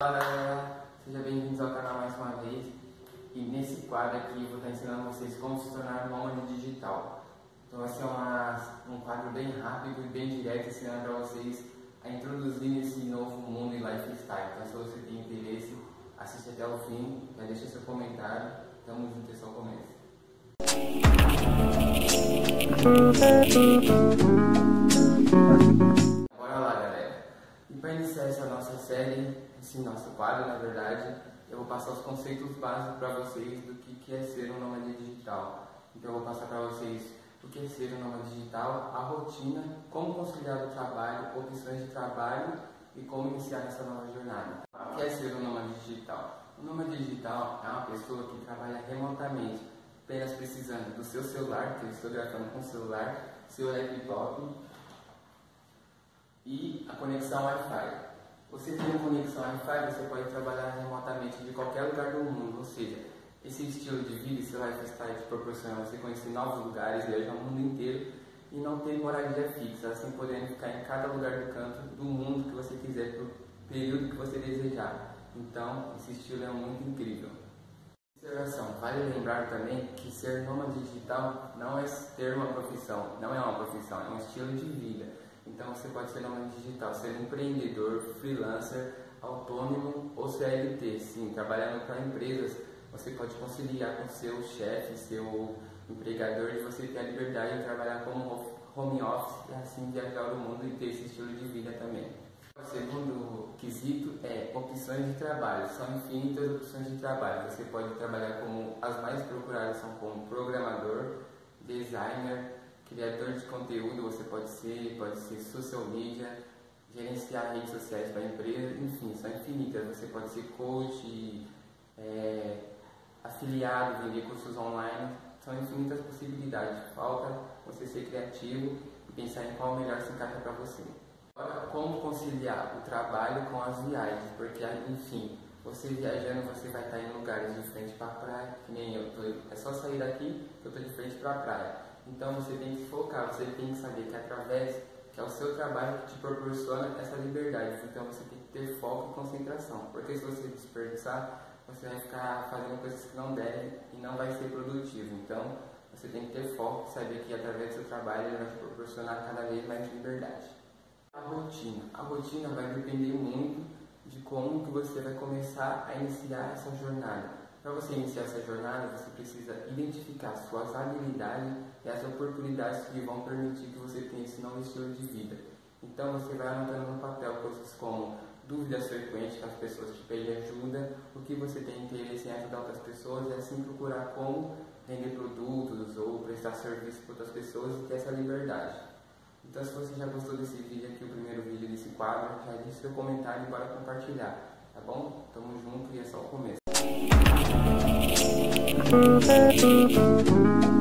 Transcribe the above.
Fala galera, sejam bem-vindos ao canal mais uma vez e nesse quadro aqui eu vou estar ensinando vocês como se tornar nômade digital. Então vai ser uma, um quadro bem rápido e bem direto ensinando para vocês a introduzir nesse novo mundo em lifestyle. Então se você tem interesse, assiste até o fim, já deixa seu comentário, tamo junto, é o começo. Esse nosso quadro, na verdade, eu vou passar os conceitos básicos para vocês do que, que é ser um nômade digital. Então, eu vou passar para vocês o que é ser um nômade digital, a rotina, como conciliar o trabalho, opções de trabalho e como iniciar essa nova jornada. O que é ser um nômade digital? O nômade digital é uma pessoa que trabalha remotamente, apenas precisando do seu celular, que eu estou gravando com o celular, seu laptop e a conexão Wi-Fi. Você tem conexão Wi-Fi, você pode trabalhar remotamente de qualquer lugar do mundo, ou seja, esse estilo de vida, esse lifestyle te proporciona você conhecer novos lugares, viajar o mundo inteiro e não ter moradia fixa, assim podendo ficar em cada lugar do canto do mundo que você quiser, por período que você desejar. Então, esse estilo é muito incrível. Observação, vale lembrar também que ser nômade digital não é ter uma profissão, não é uma profissão, é um estilo de vida. Então você pode ser nômade digital, ser empreendedor, freelancer, autônomo ou CLT. Sim, trabalhando para empresas, você pode conciliar com seu chefe, seu empregador, e você ter a liberdade de trabalhar como home office e assim viajar o mundo e ter esse estilo de vida também. O segundo quesito é opções de trabalho. São infinitas opções de trabalho. Você pode trabalhar como as mais procuradas são como programador, designer, criador de conteúdo você pode ser, pode ser social media, gerenciar redes sociais para empresa, enfim, são infinitas. Você pode ser coach, é, afiliado, vender cursos online, são infinitas possibilidades. Falta você ser criativo e pensar em qual melhor se encaixa para você. Agora, como conciliar o trabalho com as viagens? Porque, enfim, você viajando, você vai estar em lugares de frente para a praia, que nem eu. Tô, é só sair daqui que eu estou de frente para a praia então você tem que focar, você tem que saber que através que é o seu trabalho que te proporciona essa liberdade. Então você tem que ter foco e concentração, porque se você desperdiçar, você vai ficar fazendo coisas que não deve e não vai ser produtivo. Então você tem que ter foco e saber que através do seu trabalho ele vai te proporcionar cada vez mais liberdade. A rotina. A rotina vai depender muito de como que você vai começar a iniciar essa jornada. Para você iniciar essa jornada, você precisa identificar suas habilidades e as oportunidades que vão permitir que você tenha esse novo estilo de vida. Então você vai anotando no papel coisas como dúvidas frequentes que as pessoas te pedem ajuda, o que você tem interesse em ajudar outras pessoas e assim procurar como vender produtos ou prestar serviço para outras pessoas e ter essa liberdade. Então se você já gostou desse vídeo aqui, o primeiro vídeo desse quadro, já deixe seu comentário para compartilhar, tá bom? Tamo junto e é só o começo. Thank you.